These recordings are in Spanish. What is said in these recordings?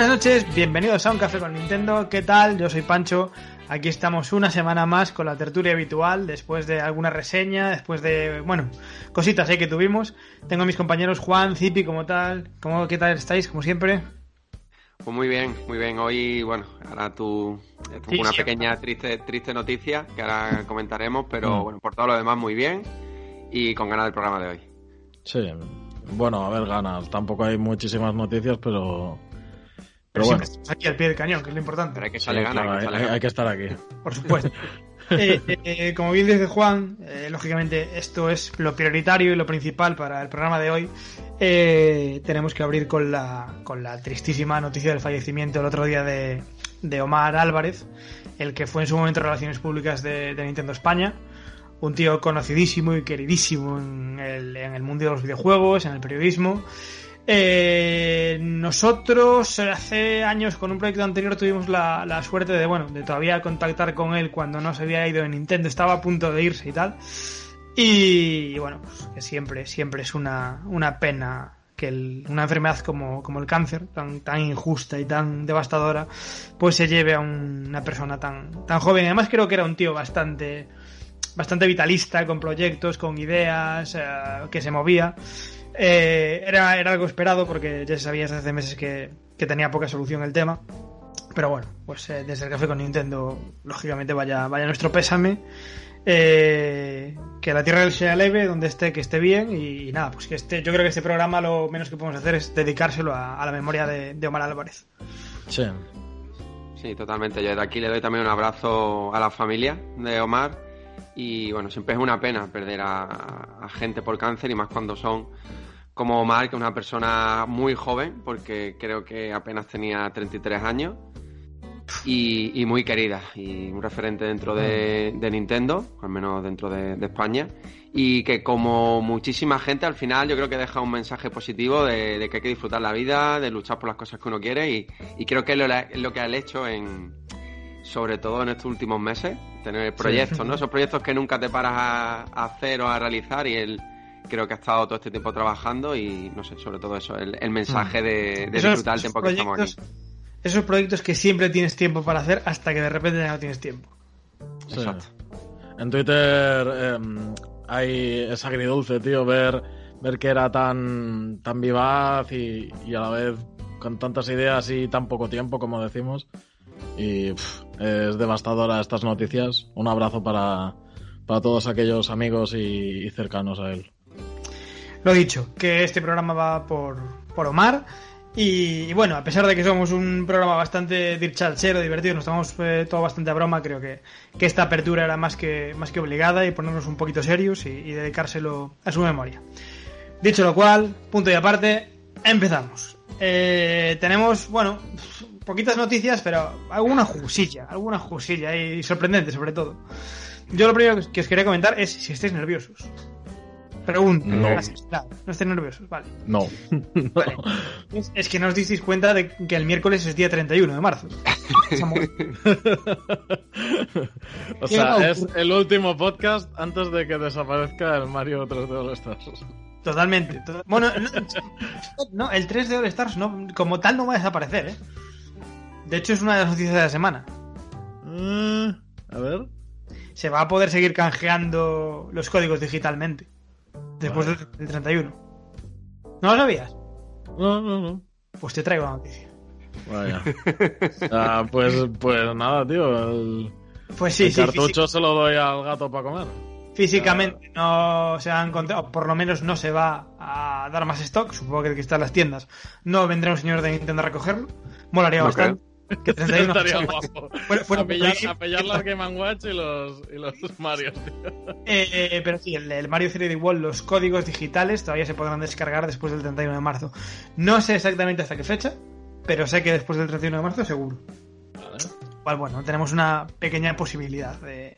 Buenas noches, bienvenidos a Un Café con Nintendo. ¿Qué tal? Yo soy Pancho. Aquí estamos una semana más con la tertulia habitual, después de alguna reseña, después de, bueno, cositas ahí que tuvimos. Tengo a mis compañeros Juan, Zipi, como tal. ¿Cómo, ¿Qué tal estáis? Como siempre. Pues muy bien, muy bien. Hoy, bueno, ahora tú Sí, una sí. pequeña triste triste noticia que ahora comentaremos, pero Mm. bueno, por todo lo demás muy bien y con ganas del programa de hoy. Sí, bueno, a ver, ganas. Tampoco hay muchísimas noticias, pero. Pero Pero bueno, aquí al pie del cañón, que es lo importante. Pero hay que sí, echarle ganas, claro, hay que hay, echarle hay- ganas. hay que estar aquí. Por supuesto. Eh, eh, eh, como bien dice Juan, eh, lógicamente esto es lo prioritario y lo principal para el programa de hoy. Eh, tenemos que abrir con la, con la tristísima noticia del fallecimiento el otro día de, de Omar Álvarez, el que fue en su momento Relaciones Públicas de, de Nintendo España. Un tío conocidísimo y queridísimo en el, en el mundo de los videojuegos, en el periodismo. Eh, nosotros hace años con un proyecto anterior tuvimos la, suerte de, bueno, de todavía contactar con él cuando no se había ido de Nintendo, estaba a punto de irse y tal. Y, bueno, pues que siempre, siempre es una, una pena que una enfermedad como, como el cáncer, tan, tan injusta y tan devastadora, pues se lleve a un- una persona tan, tan joven. Además creo que era un tío bastante, bastante vitalista, con proyectos, con ideas, eh, que se movía. Eh, era, era algo esperado porque ya se sabía desde hace meses que, que tenía poca solución el tema. Pero bueno, pues eh, desde el café con Nintendo, lógicamente vaya, vaya nuestro pésame. Eh, que la tierra sea leve, donde esté, que esté bien. Y, nada, pues que este, yo creo que este programa lo menos que podemos hacer es dedicárselo a, a la memoria de, de Omar Álvarez. Sí. Sí, totalmente. Yo de aquí le doy también un abrazo a la familia de Omar y bueno, siempre es una pena perder a, a gente por cáncer y más cuando son como Omar, que es una persona muy joven, porque creo que apenas tenía 33 años y, y muy querida y un referente dentro de, de Nintendo, al menos dentro de, de España, y que como muchísima gente al final yo creo que deja un mensaje positivo de, de que hay que disfrutar la vida, de luchar por las cosas que uno quiere y, y creo que es lo, lo que ha hecho en sobre todo en estos últimos meses, tener proyectos, ¿no? Esos proyectos que nunca te paras a, a hacer o a realizar y él creo que ha estado todo este tiempo trabajando y no sé, sobre todo eso, el, el mensaje de, de. Esos- disfrutar el tiempo que estamos aquí. Esos proyectos que siempre tienes tiempo para hacer hasta que de repente ya no tienes tiempo. sí. Exacto. En Twitter em, hay, es agridulce, tío, ver, ver que era tan, tan vivaz y, y a la vez con tantas ideas y tan poco tiempo, como decimos. Y pf, es devastadora estas noticias. Un abrazo para, para todos aquellos amigos y, cercanos a él. Lo dicho, que este programa va por, por Omar. Y, bueno, a pesar de que somos un programa bastante dirchalchero, divertido, nos tomamos eh, todo bastante a broma, creo que, que esta apertura era más que, más que obligada y ponernos un poquito serios y, y dedicárselo a su memoria. Dicho lo cual, punto y aparte, empezamos. Eh, tenemos, bueno, poquitas noticias, pero alguna jusilla, alguna jusilla y sorprendente sobre todo. Yo lo primero que os quería comentar es si estáis nerviosos. Pregunta. No. no estáis nerviosos, vale. No. Vale. Es, es que no os disteis cuenta de que el miércoles es día 31 de marzo. O ¿Qué va a sea, es el último podcast antes de que desaparezca el Mario 3D All Stars. Totalmente. to- Bueno, no, no, el 3 de All Stars no, como tal no va a desaparecer, ¿eh? De hecho, es una de las noticias de la semana. Eh, se va a poder seguir canjeando los códigos digitalmente. Después Vale. del, del 31. ¿No lo sabías? No, no, no. Pues te traigo la noticia. Vaya. Ah, pues, pues nada, tío. El, Pues sí, el sí, cartucho se lo doy al gato para comer. Físicamente no se ha encontrado, o por lo menos no se va a dar más stock. Supongo que el que está en las tiendas no vendrá un señor de Nintendo a recogerlo. Molaría bastante. Que 31 Estaría guapo. Fuera- fuera a, pillar, a pillar las Game Watch y los, y los Mario, tío. Eh, eh, pero sí, el, el Mario 3D World, los códigos digitales todavía se podrán descargar después del 31 de marzo. No sé exactamente hasta qué fecha, pero sé que después del 31 de marzo seguro. Vale. Igual, bueno, tenemos una pequeña posibilidad de,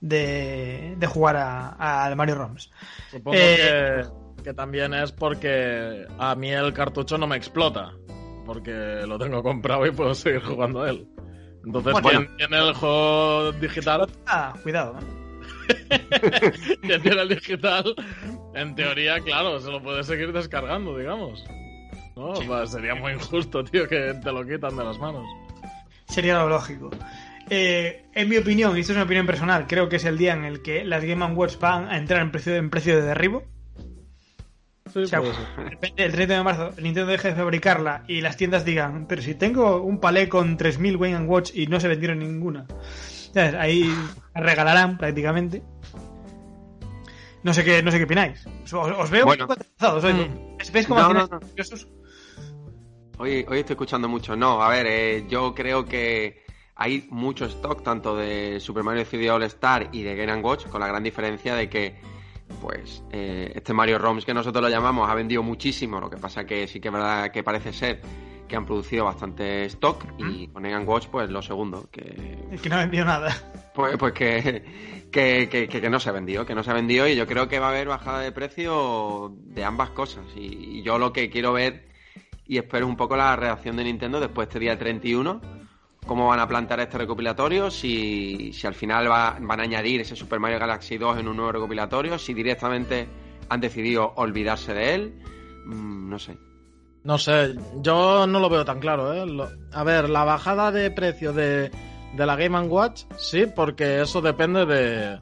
de, de jugar a- al Mario ROMs. Supongo Eh, que, que también es porque a mí el cartucho no me explota. Porque lo tengo comprado y puedo seguir jugando a él. Entonces, Bueno. quien tiene el juego digital, Ah, cuidado, ¿eh? quien tiene el digital, en teoría, claro, se lo puede seguir descargando, digamos. ¿No? Pues sería muy injusto, tío, que te lo quitan de las manos. Sería lo lógico. Eh, en mi opinión, y esto es una opinión personal, creo que es el día en el que las Game Watch van a entrar en precio, en precio de derribo. Sí, O sea, puede ser. de repente, el 30 de marzo Nintendo deje de fabricarla y las tiendas digan, pero si tengo un palé con 3.000 Game Watch y no se vendieron ninguna. ¿Sabes? Ahí la regalarán prácticamente. No sé qué, no sé qué opináis. Os, os veo Bueno. un poco atrasados hoy. Mm. ¿Veis cómo No, al final no, no. nerviosos? Hoy, hoy estoy escuchando mucho. No, a ver, eh, yo creo que hay mucho stock tanto de Super Mario 3D All Star y de Game Watch, con la gran diferencia de que, pues, eh, este Mario ROMs que nosotros lo llamamos ha vendido muchísimo. Lo que pasa que sí que es verdad que parece ser que han producido bastante stock y con Game Watch, pues lo segundo, que Es que no ha vendido nada. pues, pues que, que, que, que- que no se ha vendido, que no se ha vendido y yo creo que va a haber bajada de precio de ambas cosas. Y, y yo lo que quiero ver y espero un poco la reacción de Nintendo después de este día 31, cómo van a plantear este recopilatorio, si, si al final va- van a añadir ese Super Mario Galaxy 2 en un nuevo recopilatorio, si directamente han decidido olvidarse de él, Mm, no sé. No sé, yo no lo veo tan claro, ¿eh? Lo- a ver, la bajada de precio de, de la Game Watch, sí, porque eso depende de,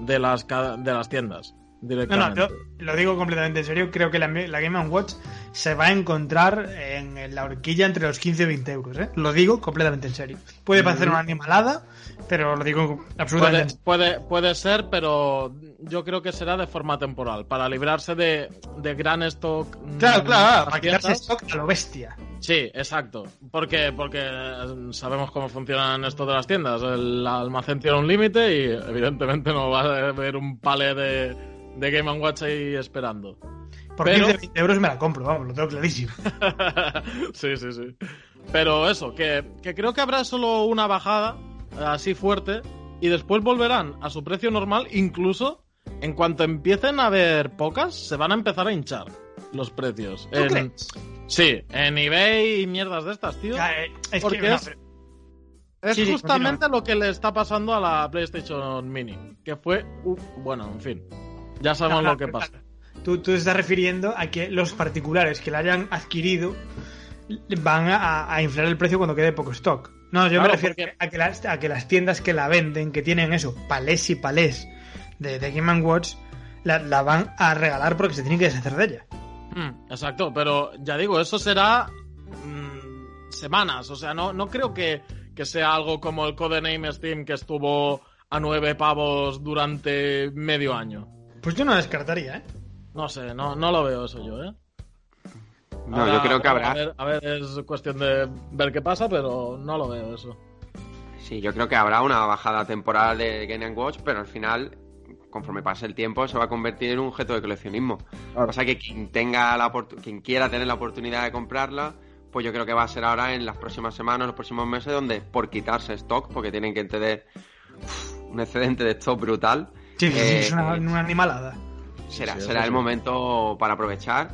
de, las, de las tiendas No, directamente. no, yo lo digo completamente en serio. Creo que la, la Game Watch se va a encontrar en, en la horquilla entre los 15 y 20 euros. ¿eh? Lo digo completamente en serio. Puede parecer Mm. una animalada, pero lo digo absolutamente en Puede, serio. puede, puede ser, pero yo creo que será de forma temporal, para librarse de, de gran stock. mm, Claro, claro, para las quitarse stock a lo bestia. Sí, exacto. Porque, porque sabemos cómo funcionan esto de las tiendas. El almacén tiene un límite y evidentemente no va a haber un palé de, de Game Watch ahí esperando. Por Pero- 15 20 euros me la compro, vamos, lo tengo clarísimo. sí, sí, sí. Pero eso, que, que creo que habrá solo una bajada eh, así fuerte y después volverán a su precio normal, incluso en cuanto empiecen a haber pocas, se van a empezar a hinchar los precios. ¿Tú En- crees? Sí, en eBay y mierdas de estas, tío. Ya, eh, es Porque que, no, es- Es Sí, sí, justamente lo que le está pasando a la PlayStation Mini, que fue, uh, bueno, en fin, ya sabemos lo que pasa. Tú, tú te estás refiriendo a que los particulares que la hayan adquirido van a, a inflar el precio cuando quede poco stock. No, yo me refiero porque- a, que las, a que las tiendas que la venden, que tienen eso, palés y palés de, de Game Watch, la, la van a regalar porque se tienen que deshacer de ella. Mm, exacto, pero ya digo, eso será mm, semanas, o sea, no, no creo que, que sea algo como el Codename Steam que estuvo a nueve pavos durante medio año. Pues yo no descartaría, ¿eh? No sé, no, no lo veo eso yo, ¿eh? No, Ahora, yo creo que A habrá. ver, a ver, es cuestión de ver qué pasa, pero no lo veo eso. Sí, yo creo que habrá una bajada temporal de Game Watch, pero al final, conforme pase el tiempo, se va a convertir en un objeto de coleccionismo. Lo que pasa es que quien tenga la quien quiera tener la oportunidad de comprarla, pues yo creo que va a ser ahora en las próximas semanas, los próximos meses, donde por quitarse stock, porque tienen que tener uf, un excedente de stock brutal, Sí, sí, sí, Eh, es una, una animalada. Será, sí, será el sí. momento para aprovechar.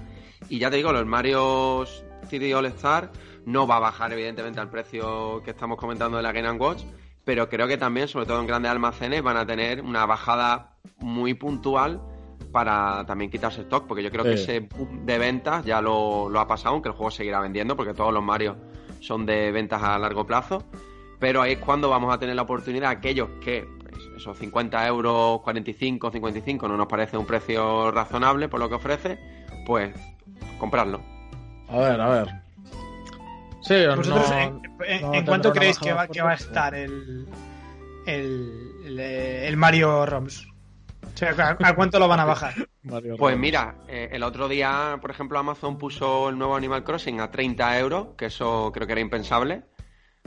Y ya te digo, los Mario 3D All Star no va a bajar evidentemente al precio que estamos comentando de la Game Watch, pero creo que también, sobre todo en grandes almacenes, van a tener una bajada muy puntual para también quitarse stock, porque yo creo que ese boom de ventas ya lo, lo ha pasado, aunque el juego seguirá vendiendo, porque todos los Mario son de ventas a largo plazo, pero ahí es cuando vamos a tener la oportunidad, aquellos que esos 50 euros, 45, 55 no nos parece un precio razonable por lo que ofrece, pues comprarlo. A ver, a ver. Sí, ¿Vosotros no, en, en- no en tendrá cuánto creéis que va, que va a estar el, el, el, el Mario ROMs? O sea, ¿a, a cuánto lo van a bajar? Mario Pues Ramos. mira, eh, el otro día, por ejemplo, Amazon puso el nuevo Animal Crossing a 30 euros, que eso creo que era impensable.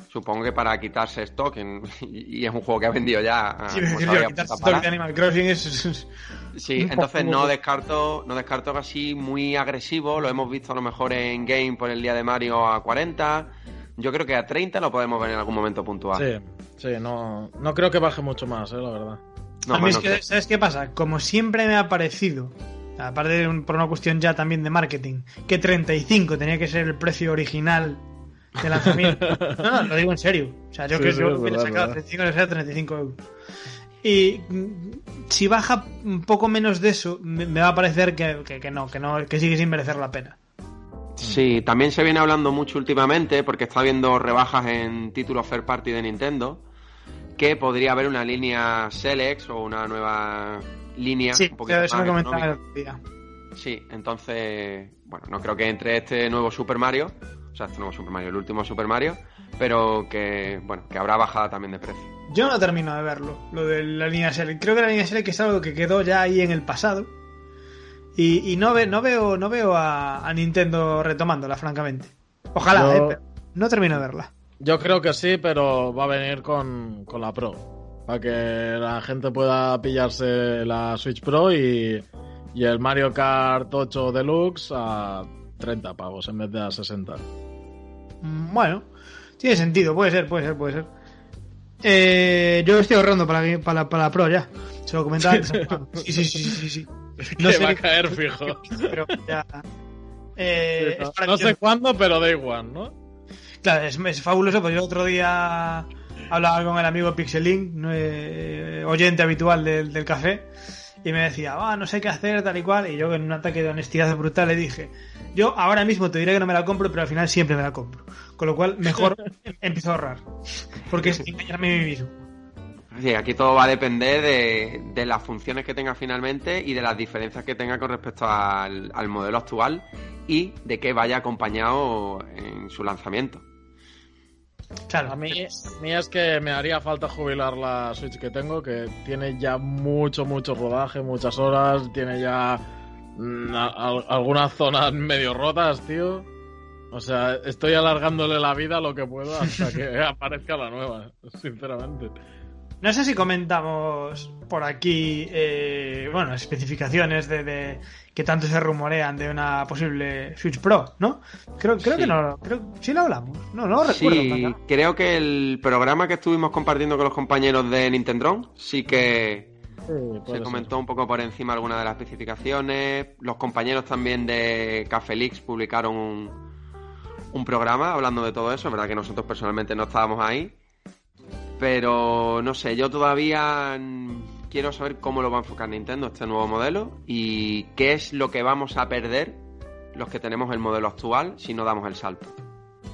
Supongo que para quitarse stock, en- y, y es un juego que ha vendido ya. a- Sí, como decir, sabía, quitarse pala. de Animal Crossing es, es- es- Sí, entonces no descarto, no descarto que así muy agresivo, lo hemos visto a lo mejor en game por el día de Mario a 40. Yo creo que a 30 lo podemos ver en algún momento puntual. Sí, sí, no, no creo que baje mucho más, eh, la verdad. No, a mí es que. ¿sabes qué pasa? Como siempre me ha parecido, aparte de un- por una cuestión ya también de marketing, que 35 tenía que ser el precio original de lanzamiento. no, no, lo digo en serio. O sea, yo Sí, creo sí, que hubiera sacado verdad. 35 que sea 35 euros. Y mm, si baja un poco menos de eso, me, me va a parecer que, que- que no, que no, que sigue sin merecer la pena. Sí, también se viene hablando mucho últimamente, porque está habiendo rebajas en títulos third party de Nintendo, que podría haber una línea Selex o una nueva línea Sí, un poquito eso más me. Sí, entonces, bueno, no creo que entre este nuevo Super Mario, sea, este nuevo Super Mario, el último Super Mario, pero que, bueno, que habrá bajada también de precio. Yo no termino de verlo, lo de la línea Select. Creo que la línea Select es algo que quedó ya ahí en el pasado. Y, y no, ve, no veo, no veo a, a Nintendo retomándola, francamente. Ojalá, Yo- eh, pero no termino de verla. Yo creo que sí, pero va a venir con, con la Pro. Para que la gente pueda pillarse la Switch Pro y, y el Mario Kart 8 Deluxe a 30 pavos en vez de a 60. Mm, Bueno, tiene sentido, puede ser, puede ser, puede ser. Eh, yo estoy ahorrando para para, para la Pro ya. Se lo comentaba antes. Sí, sí, sí, sí, sí. No sé va a caer fijo. pero ya. Eh, no sé cuándo, pero da igual, ¿no? Claro, es, es fabuloso, pues yo otro día hablaba con el amigo Pixelink. Eh, oyente habitual del, del café, y me decía, ah, no sé qué hacer, tal y cual, y yo en un ataque de honestidad brutal le dije, yo ahora mismo te diré que no me la compro, pero al final siempre me la compro. Con lo cual, mejor em- empiezo a ahorrar, porque es engañarme a mí mismo. Sí, aquí todo va a depender de, de las funciones que tenga finalmente y de las diferencias que tenga con respecto al, al modelo actual y de que vaya acompañado en su lanzamiento. Claro, A mí, a mí es que me haría falta jubilar la Switch que tengo, que tiene ya mucho, mucho rodaje, muchas horas, tiene ya mm, a- algunas zonas medio rotas, tío. O sea, estoy alargándole la vida lo que puedo hasta que aparezca la nueva, sinceramente. No sé si comentamos por aquí, eh, bueno, especificaciones de, de que tanto se rumorean de una posible Switch Pro, ¿no? Creo, creo Sí. que no, creo, sí lo hablamos. No, no lo recuerdo. Sí, creo que el programa que estuvimos compartiendo con los compañeros de Nintendo sí que se comentó un poco por encima algunas de las especificaciones. Los compañeros también de Café Leaks publicaron un, un programa hablando de todo eso. Es verdad que nosotros personalmente no estábamos ahí. Pero no sé, yo todavía quiero saber cómo lo va a enfocar Nintendo este nuevo modelo y qué es lo que vamos a perder los que tenemos el modelo actual si no damos el salto.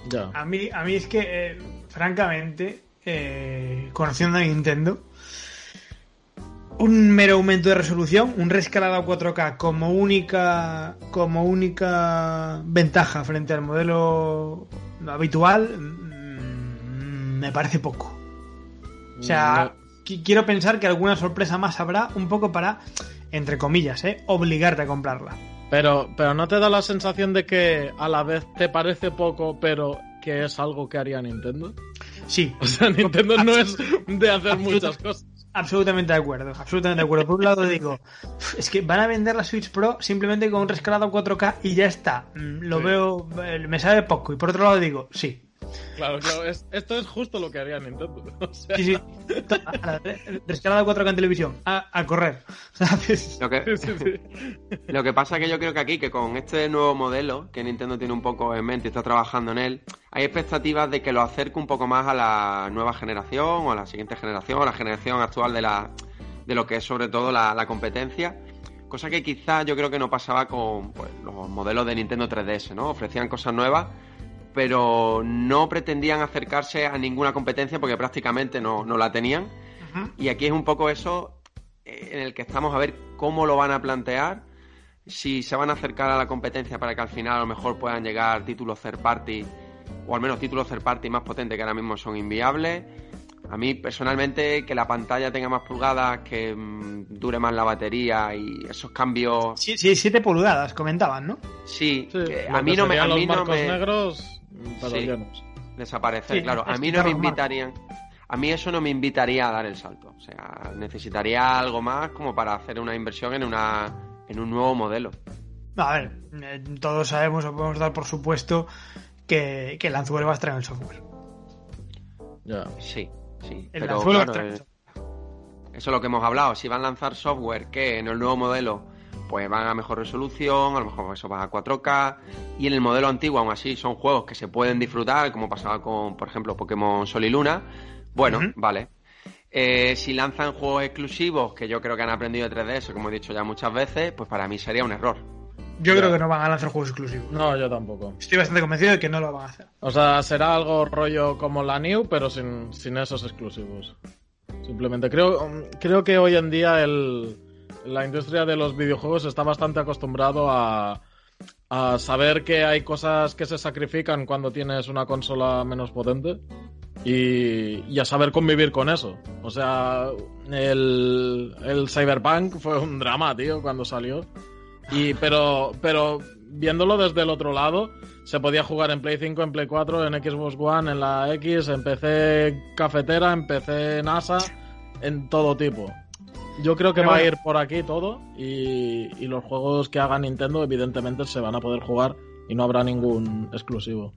Ya. A mí, a mí es que, eh, francamente, eh, conociendo a Nintendo, un mero aumento de resolución, un rescalado a 4K como única, como única ventaja frente al modelo habitual, mm, me parece poco. O sea, qui- quiero pensar que alguna sorpresa más habrá, un poco para, entre comillas, eh, obligarte a comprarla. Pero, pero no te da la sensación de que a la vez te parece poco, pero que es algo que haría Nintendo. Sí, O sea, Nintendo no es de hacer muchas cosas. Absolutamente de acuerdo, absolutamente de acuerdo. Por un lado digo, "Uf, es que van a vender la Switch Pro simplemente con un rescalado 4K y ya está. Mm, Lo Sí. veo, eh, me sabe poco. Y por otro lado digo, sí. Claro, claro, es- esto es justo lo que haría Nintendo. O sea, Sí, sí. To- ala, re- Rescalado 4K en televisión. A, a correr. ¿Sabes? Lo que, sí, sí. Lo que pasa es que yo creo que aquí, que con este nuevo modelo que Nintendo tiene un poco en mente y está trabajando en él, hay expectativas de que lo acerque un poco más a la nueva generación o a la siguiente generación, o a la generación actual de la de lo que es sobre todo la, la competencia. Cosa que quizás yo creo que no pasaba con pues, los modelos de Nintendo 3DS, ¿no? Ofrecían cosas nuevas, pero no pretendían acercarse a ninguna competencia porque prácticamente no, no la tenían. Y aquí es un poco eso eh, en el que estamos a ver cómo lo van a plantear, si se van a acercar a la competencia para que al final a lo mejor puedan llegar títulos third party, o al menos títulos third party más potentes que ahora mismo son inviables. A mí personalmente que la pantalla tenga más pulgadas, que mm, dure más la batería y esos cambios. Sí, sí, 7 pulgadas, comentaban, ¿no? Sí, Sí, que lo a mí no me. A mí los no me negros, Sí. llenos. desaparecer, Sí, claro. A mí no me invitarían. A mí eso no me invitaría a dar el salto. O sea, necesitaría algo más como para hacer una inversión en una en un nuevo modelo. A ver, eh, todos sabemos o podemos dar por supuesto que, que el anzuelo va a estar en el software. Ya. Sí, sí. El pero anzuelo va a estar en el eh, software. eso es lo que hemos hablado. Si van a lanzar software que en el nuevo modelo pues van a mejor resolución, a lo mejor eso va a 4K, y en el modelo antiguo aún así son juegos que se pueden disfrutar, como pasaba con, por ejemplo, Pokémon Sol y Luna. Bueno, vale. Eh, si lanzan juegos exclusivos, que yo creo que han aprendido de 3DS, como he dicho ya muchas veces, pues para mí sería un error. Yo Ya. creo que no van a lanzar juegos exclusivos. No, yo tampoco. Estoy bastante convencido de que no lo van a hacer. O sea, será algo rollo como la New, pero sin, sin esos exclusivos. Simplemente creo, creo que hoy en día el, la industria de los videojuegos está bastante acostumbrado a, a saber que hay cosas que se sacrifican cuando tienes una consola menos potente y, y a saber convivir con eso. O sea, el, el Cyberpunk fue un drama, tío, cuando salió. Y, pero, pero viéndolo desde el otro lado, se podía jugar en Play 5, en Play 4, en Xbox One, en la X, en PC cafetera, en PC NASA, en todo tipo. Yo creo que Pero va a ir por aquí todo y, y los juegos que haga Nintendo evidentemente se van a poder jugar y no habrá ningún exclusivo.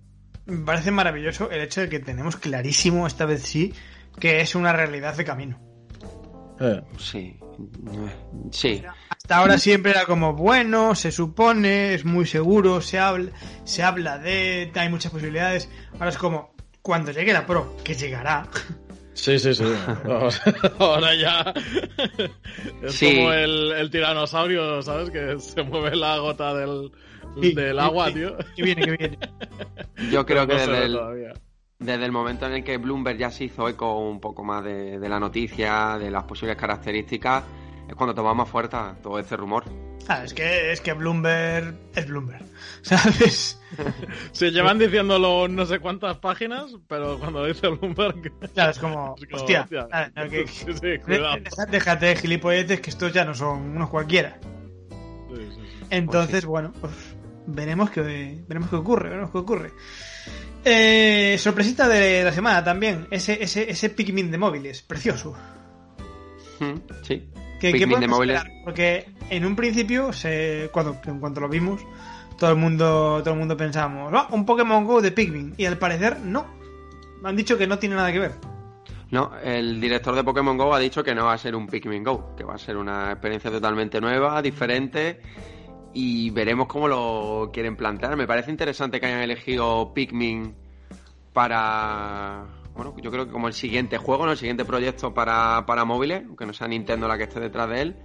Me parece maravilloso el hecho de que tenemos clarísimo, esta vez sí, que es una realidad de camino. Eh, Sí. Sí. Hasta ahora siempre era como, bueno, se supone, es muy seguro, se habla, se habla de, hay muchas posibilidades. Ahora es como, cuando llegue la Pro, que llegará, Sí, sí, sí. Ahora ya es Sí. como el, el tiranosaurio, ¿sabes? Que se mueve la gota del, Sí, del agua, sí. tío. que viene, que viene. Yo creo que No desde el, desde el momento en el que Bloomberg ya se hizo eco un poco más de, de la noticia, de las posibles características, es cuando tomamos fuerza todo este rumor. Ah, es que, es que Bloomberg es Bloomberg, ¿sabes? Sí, llevan diciéndolo no sé cuántas páginas, pero cuando lo dice Bloomberg. Claro, es como, es como, hostia, hostia. no, que- Sí, sí, cuidado. de- déjate de gilipolletes que estos ya no son unos cualquiera. Sí, sí, sí. Entonces, bueno, pues veremos qué veremos qué ocurre, veremos qué ocurre. Eh, sorpresita de la semana también, ese, ese, ese Pikmin de móviles, precioso. Mm, Sí. ¿Qué, Pikmin qué de móviles. Porque en un principio, se, cuando, en cuanto lo vimos, todo el mundo, todo el mundo pensamos, "Ah, un Pokémon Go de Pikmin. Y al parecer, no. Me han dicho que no tiene nada que ver. No, el director de Pokémon Go ha dicho que no va a ser un Pikmin Go, que va a ser una experiencia totalmente nueva, diferente, y veremos cómo lo quieren plantear. Me parece interesante que hayan elegido Pikmin para, bueno, yo creo que como el siguiente juego, el siguiente proyecto para, para móviles, aunque no sea Nintendo la que esté detrás de él.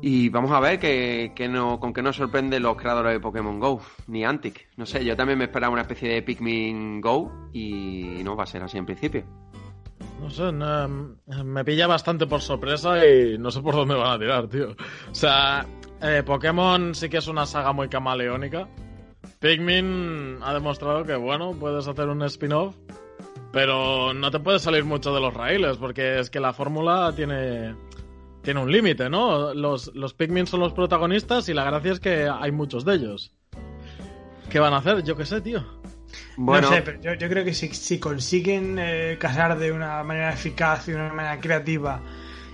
Y vamos a ver que, no, con qué nos sorprende los creadores de Pokémon Go, ni Antic. No sé, yo también me esperaba una especie de Pikmin Go y no va a ser así en principio. No sé, me pilla bastante por sorpresa y no sé por dónde van a tirar, tío. O sea, eh, Pokémon sí que es una saga muy camaleónica. Pikmin ha demostrado que, bueno, puedes hacer un spin-off, pero no te puedes salir mucho de los raíles, porque es que la fórmula tiene, tiene un límite, ¿no? Los, los Pikmin son los protagonistas y la gracia es que hay muchos de ellos. ¿Qué van a hacer? Yo qué sé, tío. Bueno, No sé, pero yo, yo creo que si, si consiguen eh, casar de una manera eficaz y de una manera creativa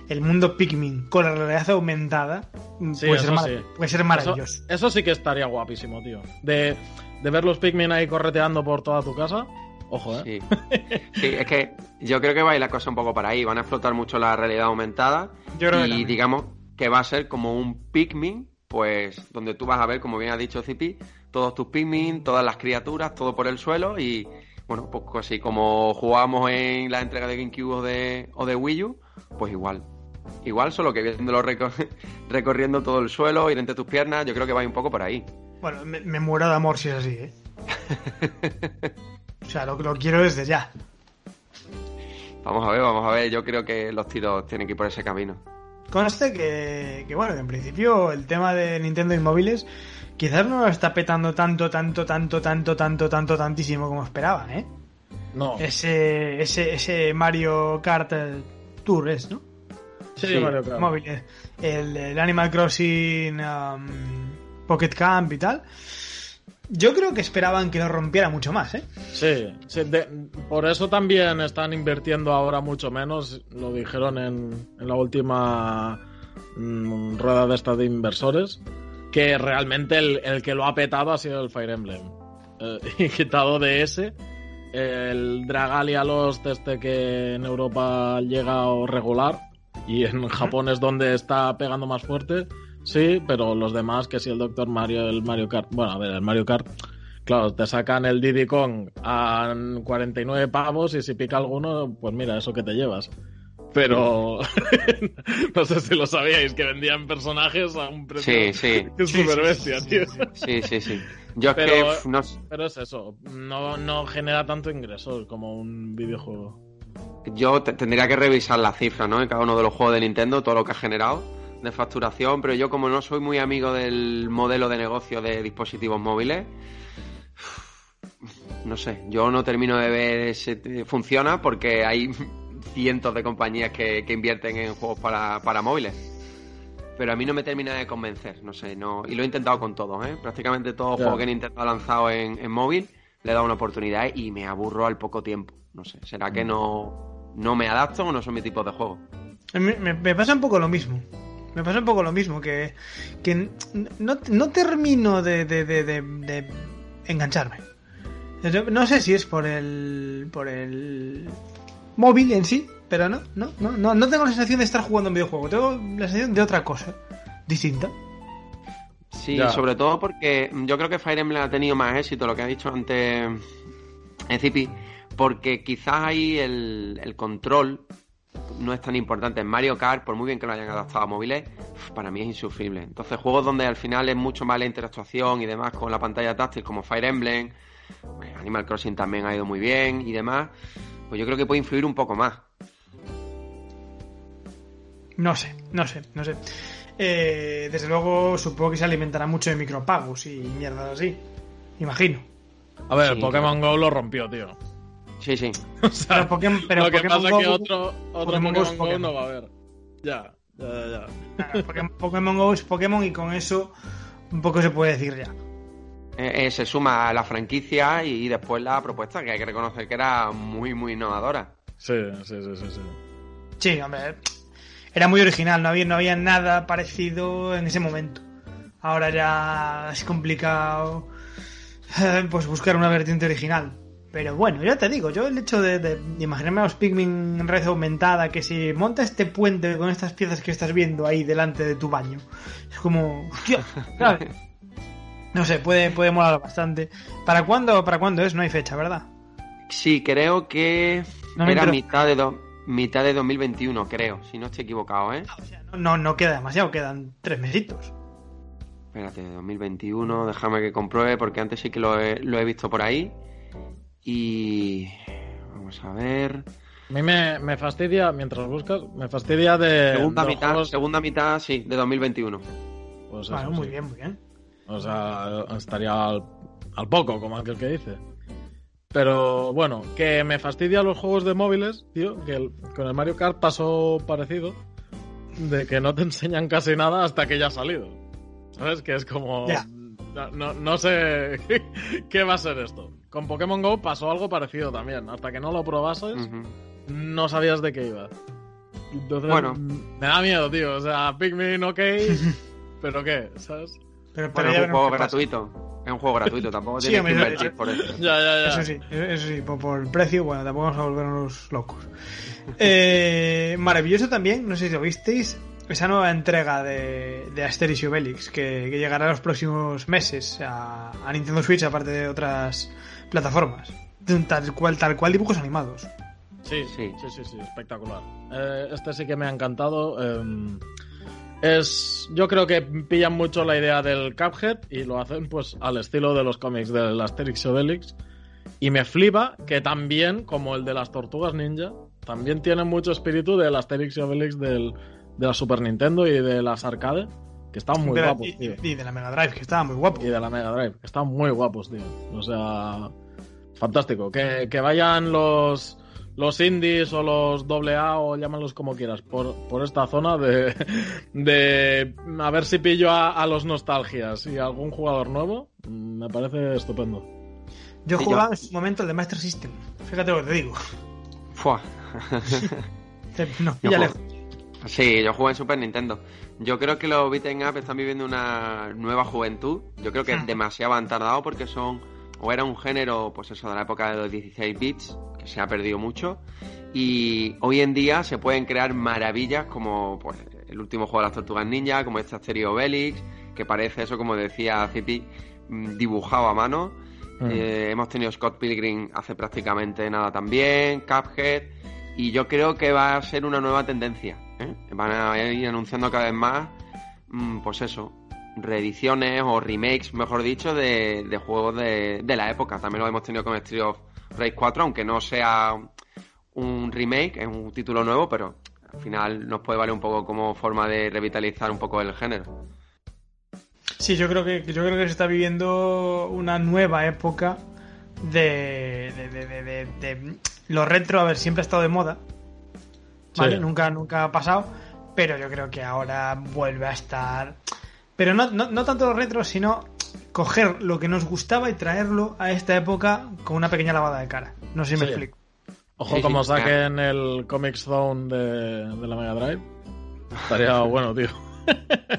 el mundo Pikmin con la realidad aumentada, Sí, puede, ser sí. puede ser maravilloso. Eso, eso sí que estaría guapísimo, tío. De, de ver los Pikmin ahí correteando por toda tu casa. Ojo, ¿eh? Sí. Sí, es que yo creo que va a ir la cosa un poco para ahí. Van a explotar mucho la realidad aumentada. Yo creo que y también. digamos que va a ser como un Pikmin, pues donde tú vas a ver, como bien ha dicho Zipi, todos tus Pikmin, todas las criaturas, todo por el suelo y bueno, pues así como jugábamos en la entrega de GameCube o de, o de Wii U, pues igual. Igual, solo que viéndolo recor- recorriendo todo el suelo, ir entre tus piernas, yo creo que va a ir un poco por ahí. Bueno, me, me muero de amor si es así, ¿eh? o sea, lo, lo quiero desde ya. Vamos a ver, vamos a ver. Yo creo que los tiros tienen que ir por ese camino. Conste que, que bueno, que en principio el tema de Nintendo y móviles quizás no lo está petando tanto, tanto, tanto, tanto, tanto, tanto, tantísimo como esperaban, ¿eh? No. Ese, ese, ese Mario Kart eh, Tour es, ¿no? Sí, Sí. Mario Kart. Móviles. El, el Animal Crossing um, Pocket Camp y tal. Yo creo que esperaban que lo rompiera mucho más, ¿eh? Sí, sí, de- por eso también están invirtiendo ahora mucho menos, lo dijeron en, en la última mm, rueda de esta de inversores, que realmente el, el que lo ha petado ha sido el Fire Emblem. Eh, y quitado de ese, el Dragalia Lost este que en Europa llega regular y en Japón es donde está pegando más fuerte, sí, pero los demás, que si el Doctor Mario, el Mario Kart, bueno, a ver, el Mario Kart Claro, te sacan el Diddy Kong a 49 pavos y si pica alguno, pues mira, eso que te llevas. Pero no sé si lo sabíais, que vendían personajes a un precio Sí, sí. que es Sí, súper sí, bestia, sí, tío. sí, Sí, sí. Yo es Pero- que no. Pero es eso, no, no genera tanto ingresos como un videojuego. Yo te- tendría que revisar las cifras, ¿no? En cada uno de los juegos de Nintendo, todo lo que ha generado de facturación, pero yo como no soy muy amigo del modelo de negocio de dispositivos móviles, no sé, yo no termino de ver si funciona porque hay cientos de compañías que, que invierten en juegos para, para móviles. Pero a mí no me termina de convencer, no sé, no y lo he intentado con todos, ¿eh? Prácticamente todos los Ya. juegos que Nintendo ha lanzado en, en móvil le he dado una oportunidad y me aburro al poco tiempo. No sé, ¿será que no, no me adapto o no son mi tipo de juego? Me, me- me pasa un poco lo mismo. Me pasa un poco lo mismo, que, que no, no termino de, de- de- de- de engancharme. No sé si es por el, por el móvil en sí, pero no, no, no, no, no tengo la sensación de estar jugando un videojuego, tengo la sensación de otra cosa distinta. Sí, Ya. sobre todo porque yo creo que Fire Emblem ha tenido más éxito, lo que ha dicho antes Ezipi, porque quizás ahí el, el control no es tan importante. En Mario Kart, por muy bien que lo hayan adaptado a móviles, para mí es insufrible. Entonces, juegos donde al final es mucho más la interactuación y demás con la pantalla táctil, como Fire Emblem, eh, Animal Crossing también ha ido muy bien y demás, pues yo creo que puede influir un poco más. No sé, no sé, no sé. Eh, desde luego supongo que se alimentará mucho de micropagos y mierdas así. Imagino. A ver, Sí, Pokémon Go lo rompió, tío. Sí, sí. O sea, Pero Pokémon, pero lo que Pokémon pasa Go- es que otro, otro Pokémon Pokémon, Go no va a haber. Ya, ya, ya. ya. Claro, Pokémon, Pokémon Go es Pokémon y con eso un poco se puede decir ya. Eh, eh, se suma a la franquicia y, después la propuesta, que hay que reconocer que era muy, muy innovadora. Sí, sí, sí, sí, sí. Sí, hombre, era muy original, no había, no había nada parecido en ese momento. Ahora ya es complicado eh, pues buscar una vertiente original. Pero bueno, ya te digo, yo el hecho de, de imaginarme a los Pikmin en red aumentada, que si monta este puente con estas piezas que estás viendo ahí delante de tu baño, es como, hostia, ¿sabes? No sé, puede, puede molar bastante. ¿Para cuándo, ¿Para cuándo es? No hay fecha, ¿verdad? Sí, creo que No era mitad de, do- mitad de 2021, creo, si no estoy equivocado, ¿eh? O sea, no, no, no queda demasiado, quedan tres mesitos. Espérate, 2021, déjame que compruebe porque antes sí que lo he, lo he visto por ahí. Y... Vamos a ver... A mí me, me fastidia, mientras buscas, me fastidia de. Segunda mitad, juegos- segunda mitad, sí, de 2021. Pues eso, Bueno, muy sí. bien, muy bien. O sea, estaría al, al poco, como aquel que dice. Pero bueno, que me fastidia los juegos de móviles, tío, que el- con el Mario Kart pasó parecido, de que no te enseñan casi nada hasta que ya ha salido. ¿Sabes? Que es como... Ya. No, no- no sé qué va a ser esto. Con Pokémon Go pasó algo parecido también. Hasta que no lo probases, no sabías de qué iba. Entonces, Bueno. me da miedo, tío. O sea, Pikmin, ok, pero ¿qué? ¿Sabes? Pero, pero Bueno, es un juego pasa. gratuito. Es un juego gratuito, tampoco Sí, tienes que invertir por eso. Ya, ya, ya. Eso sí, eso sí, por, por el precio, bueno, tampoco vamos a volvernos locos. Eh, maravilloso también, no sé si lo visteis, esa nueva entrega de, de Asterix y Obelix que, que llegará en los próximos meses a, a Nintendo Switch, aparte de otras plataformas. Tal cual, tal cual dibujos animados. Sí, Sí. sí, sí, sí, espectacular. Eh, este sí que me ha encantado. eh, es, yo creo que pillan mucho la idea del Cuphead y lo hacen pues al estilo de los cómics del Asterix y Obelix. Y me flipa que también, como el de las tortugas ninja, también tiene mucho espíritu del Asterix y Obelix del, de la Super Nintendo y de las arcade, que están muy De guapos, y, tío. y de la Mega Drive, que estaba muy guapo. Y de la Mega Drive, que están muy guapos, tío. O sea, fantástico. Que, que vayan los los indies o los AA o llámalos como quieras por, por esta zona de, de a ver si pillo a, a los nostalgias y a algún jugador nuevo. Me parece estupendo. Yo Sí, jugaba yo- en su momento el de Master System. Fíjate lo que te digo. Fua. Nos Yo lejos. Sí, yo jugué en Super Nintendo. Yo creo que los beat'em up están viviendo una nueva juventud. Yo creo que demasiado han tardado porque son o era un género, pues eso, de la época de los 16 bits, que se ha perdido mucho. Y hoy en día se pueden crear maravillas como pues, el último juego de las Tortugas Ninja, como este Asterio Obelix, que parece eso, como decía Zipi, mm, dibujado a mano. Mm. Eh, hemos tenido Scott Pilgrim hace prácticamente nada también, Cuphead, y yo creo que va a ser una nueva tendencia. ¿Eh? Van a ir anunciando cada vez más, mm, pues eso, reediciones o remakes, mejor dicho, de, juegos de, de la época. También lo hemos tenido con Street of Rage 4, aunque no sea un remake, es un título nuevo, pero al final nos puede valer un poco como forma de revitalizar un poco el género. Sí, yo creo que yo creo que se está viviendo una nueva época de, de- de- de- lo retro, a ver, siempre ha estado de moda. ¿Vale? Sí. Nunca, nunca ha pasado. Pero yo creo que ahora vuelve a estar. Pero no, no, no tanto lo retro, sino coger lo que nos gustaba y traerlo a esta época con una pequeña lavada de cara. No sé si me explico. Ojo Sí, como sí, saquen el Comic Zone de, de la Mega Drive. Estaría bueno, tío.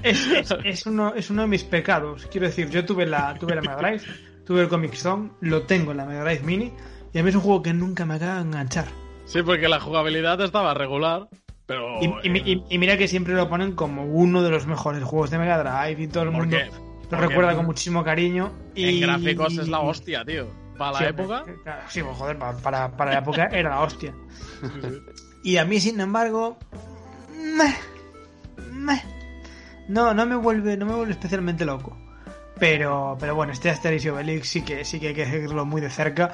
Es, es- es uno, es uno de mis pecados. Quiero decir, yo tuve la, tuve la Mega Drive, tuve el Comic Zone, lo tengo en la Mega Drive Mini, y a mí es un juego que nunca me acaba de enganchar. Sí, porque la jugabilidad estaba regular, pero... Y, y mi- y- y mira que siempre lo ponen como uno de los mejores juegos de Mega Drive y todo el mundo lo recuerda con muchísimo cariño. Y En gráficos es la hostia, tío. Para Sí, la época... claro, Sí, pues, joder, pa- para, para la época era la hostia. Y a mí, sin embargo, meh, meh. no, no me vuelve, no me vuelve especialmente loco. Pero, pero bueno, este Asterix y Obelix sí que sí que hay que seguirlo muy de cerca.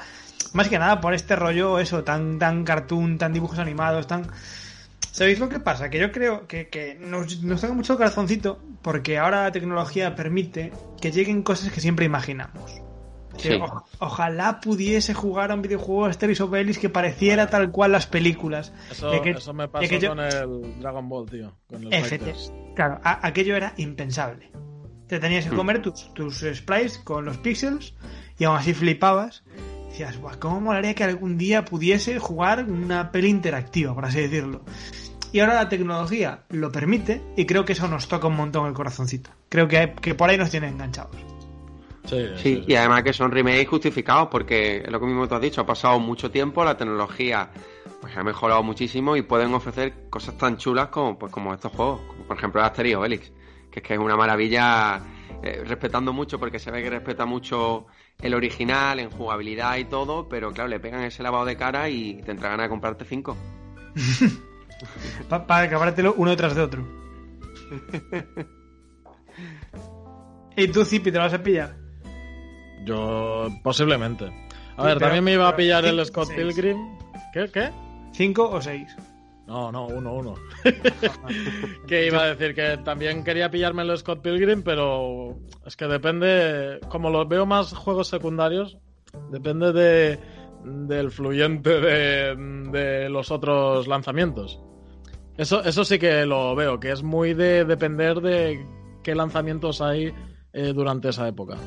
Más que nada por este rollo, eso, tan, tan cartoon, tan dibujos animados, tan. ¿Sabéis lo que pasa? Que yo creo que, que nos, nos toca mucho el corazoncito porque ahora la tecnología permite que lleguen cosas que siempre imaginamos. Que Sí. o- ojalá pudiese jugar a un videojuego de Asterix Obelix que pareciera tal cual las películas. Eso, que- eso me pasó que yo- con el Dragon Ball, tío. Con FT. Claro, a- aquello era impensable. Te tenías que comer tus, tus sprites con los píxeles y aún así flipabas. Decías, "Buah, ¿cómo molaría que algún día pudiese jugar una peli interactiva, por así decirlo? Y ahora la tecnología lo permite y creo que eso nos toca un montón el corazoncito. Creo que, hay- que por ahí nos tienen enganchados. Sí, Sí, y además que son remakes justificados porque es lo que mismo tú has dicho, ha pasado mucho tiempo, la tecnología pues ha mejorado muchísimo y pueden ofrecer cosas tan chulas como pues como estos juegos, como por ejemplo el Asterix Obelix, que es que es una maravilla eh, respetando mucho porque se ve que respeta mucho el original en jugabilidad y todo, pero claro, le pegan ese lavado de cara y te entra ganas de comprarte cinco. Pa- para acabártelo uno tras de otro. ¿Y tú, Zipi, te lo vas a pillar? Yo, posiblemente. A Sí, ver, pero- también me iba a pillar el Scott seis. Pilgrim. ¿Qué? ¿Qué? ¿Cinco o seis? No, no, uno, uno. que iba a decir que también quería pillarme el Scott Pilgrim, pero es que depende, como los veo más juegos secundarios, depende de del fluyente de, de los otros lanzamientos. Eso, eso sí que lo veo, que es muy de depender de qué lanzamientos hay eh, durante esa época.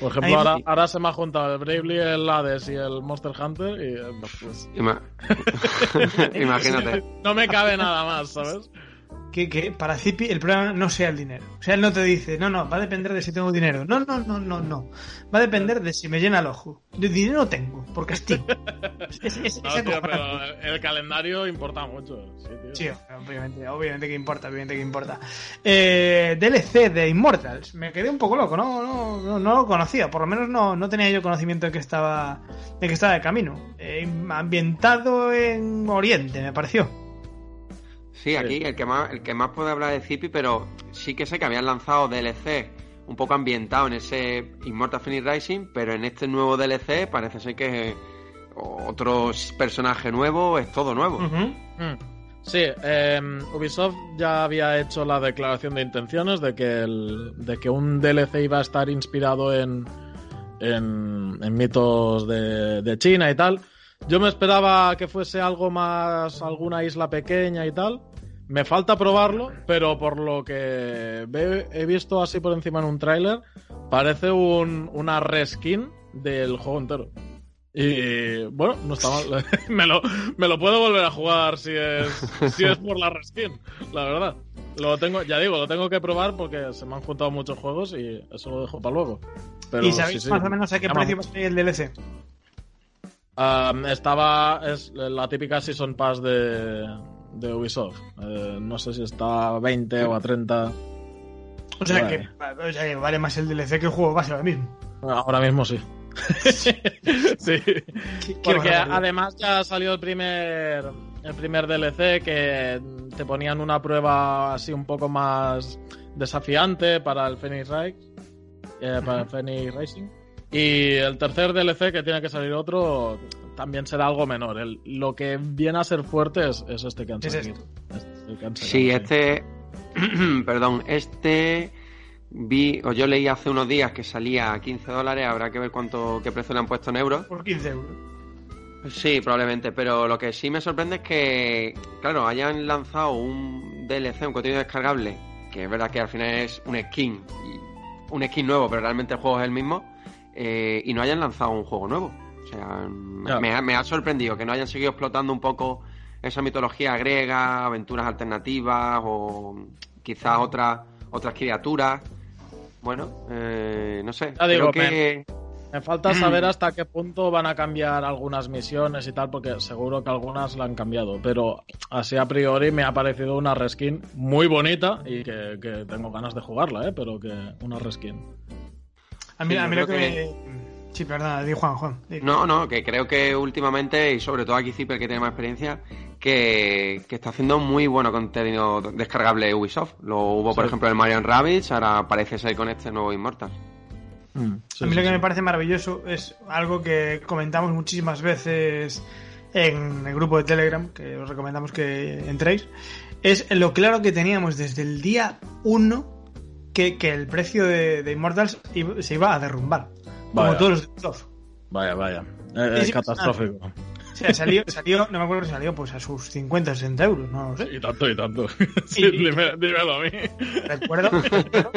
Por ejemplo, ahora, ahora se me ha juntado el Bravely, el Hades y el Monster Hunter y eh, pues, Ima- Imagínate. no me cabe nada más, ¿sabes? Que, que para Zipi el problema no sea el dinero. O sea, él no te dice, no, no, va a depender de si tengo dinero. No, no, no, no, no. Va a depender de si me llena el ojo. De dinero tengo, por castigo. Es, es, es- No, es tío, pero el calendario importa mucho. Sí, tío. Sí, obviamente, obviamente que importa, obviamente que importa. Eh, DLC de Immortals. Me quedé un poco loco, no, no, no, no lo conocía. Por lo menos no, no tenía yo conocimiento de que estaba, de que estaba de camino. Eh, ambientado en Oriente, me pareció. Sí, aquí el que más el que más puede hablar de Zippy, pero sí que sé que habían lanzado DLC un poco ambientado en ese Immortal Phoenix Rising, pero en este nuevo DLC parece ser que otro personaje nuevo, es todo nuevo. Mm. Sí, em, Ubisoft ya había hecho la declaración de intenciones de que, el, de que un DLC iba a estar inspirado en, en, en mitos de, de China y tal. Yo me esperaba que fuese algo más, alguna isla pequeña y tal. Me falta probarlo, pero por lo que he visto así por encima en un tráiler, parece un, una reskin del juego entero. Y bueno, no está mal. me, lo, me lo puedo volver a jugar si es, si es por la reskin, la verdad. Lo tengo, ya digo, lo tengo que probar porque se me han juntado muchos juegos y eso lo dejo para luego. Pero ¿Y sabéis sí, sí, más o menos a qué precio va a mucho. salir el DLC? Um, estaba. Es la típica Season Pass de, de Ubisoft. Eh, no sé si está a 20 o a 30. O sea, Vale. que, o sea, que vale más el DLC que el juego base ahora mismo. Ahora mismo sí. sí. Qué- Porque además ya salió el primer. El primer DLC que te ponían una prueba así un poco más desafiante para el Phoenix Rise. eh, para el Phoenix Racing. Y el tercer DLC que tiene que salir otro también será algo menor. El- lo que viene a ser fuerte es, es este que han Es salido. Este es el que han sacado, Sí, este. Perdón, este. Vi, o yo leí hace unos días que salía a 15 dólares, habrá que ver cuánto, qué precio le han puesto en euros. Por 15 euros. Sí, probablemente, pero lo que sí me sorprende es que, claro, hayan lanzado un DLC, un contenido descargable, que es verdad que al final es un skin, un skin nuevo, pero realmente el juego es el mismo, eh, y no hayan lanzado un juego nuevo. O sea, Ya. me, ha, me ha sorprendido que no hayan seguido explotando un poco esa mitología griega, aventuras alternativas o quizás otras otras criaturas. Bueno, eh, no sé. Ya digo, creo que... Me falta saber hasta qué punto van a cambiar algunas misiones y tal, porque seguro que algunas la han cambiado. Pero así a priori me ha parecido una reskin muy bonita y que, que tengo ganas de jugarla, ¿eh? Pero que una reskin. A mí, Sí, a mí lo que, me- Sí, perdona, di Juan, Juan. di. No, no, que creo que últimamente, y sobre todo aquí Zipper que tiene más experiencia, que, que está haciendo muy bueno contenido descargable Ubisoft. Lo hubo, por ejemplo, en Mario Rabbids, ahora parece ser con este nuevo Immortal. Mm, sí, a mí sí, lo que sí. me parece maravilloso es algo que comentamos muchísimas veces en el grupo de Telegram, que os recomendamos que entréis, es lo claro que teníamos desde el día 1 que, que el precio de, de Immortals se iba a derrumbar. Como Vaya. todos los de Ubisoft. Vaya, vaya. Eh, Sí, Es sí, catastrófico. O sea, salió, salió, no me acuerdo si salió pues a sus 50 60 euros, no lo sé. Y tanto, y tanto. Sí, Y- dime- dímelo a mí. Recuerdo, recuerdo,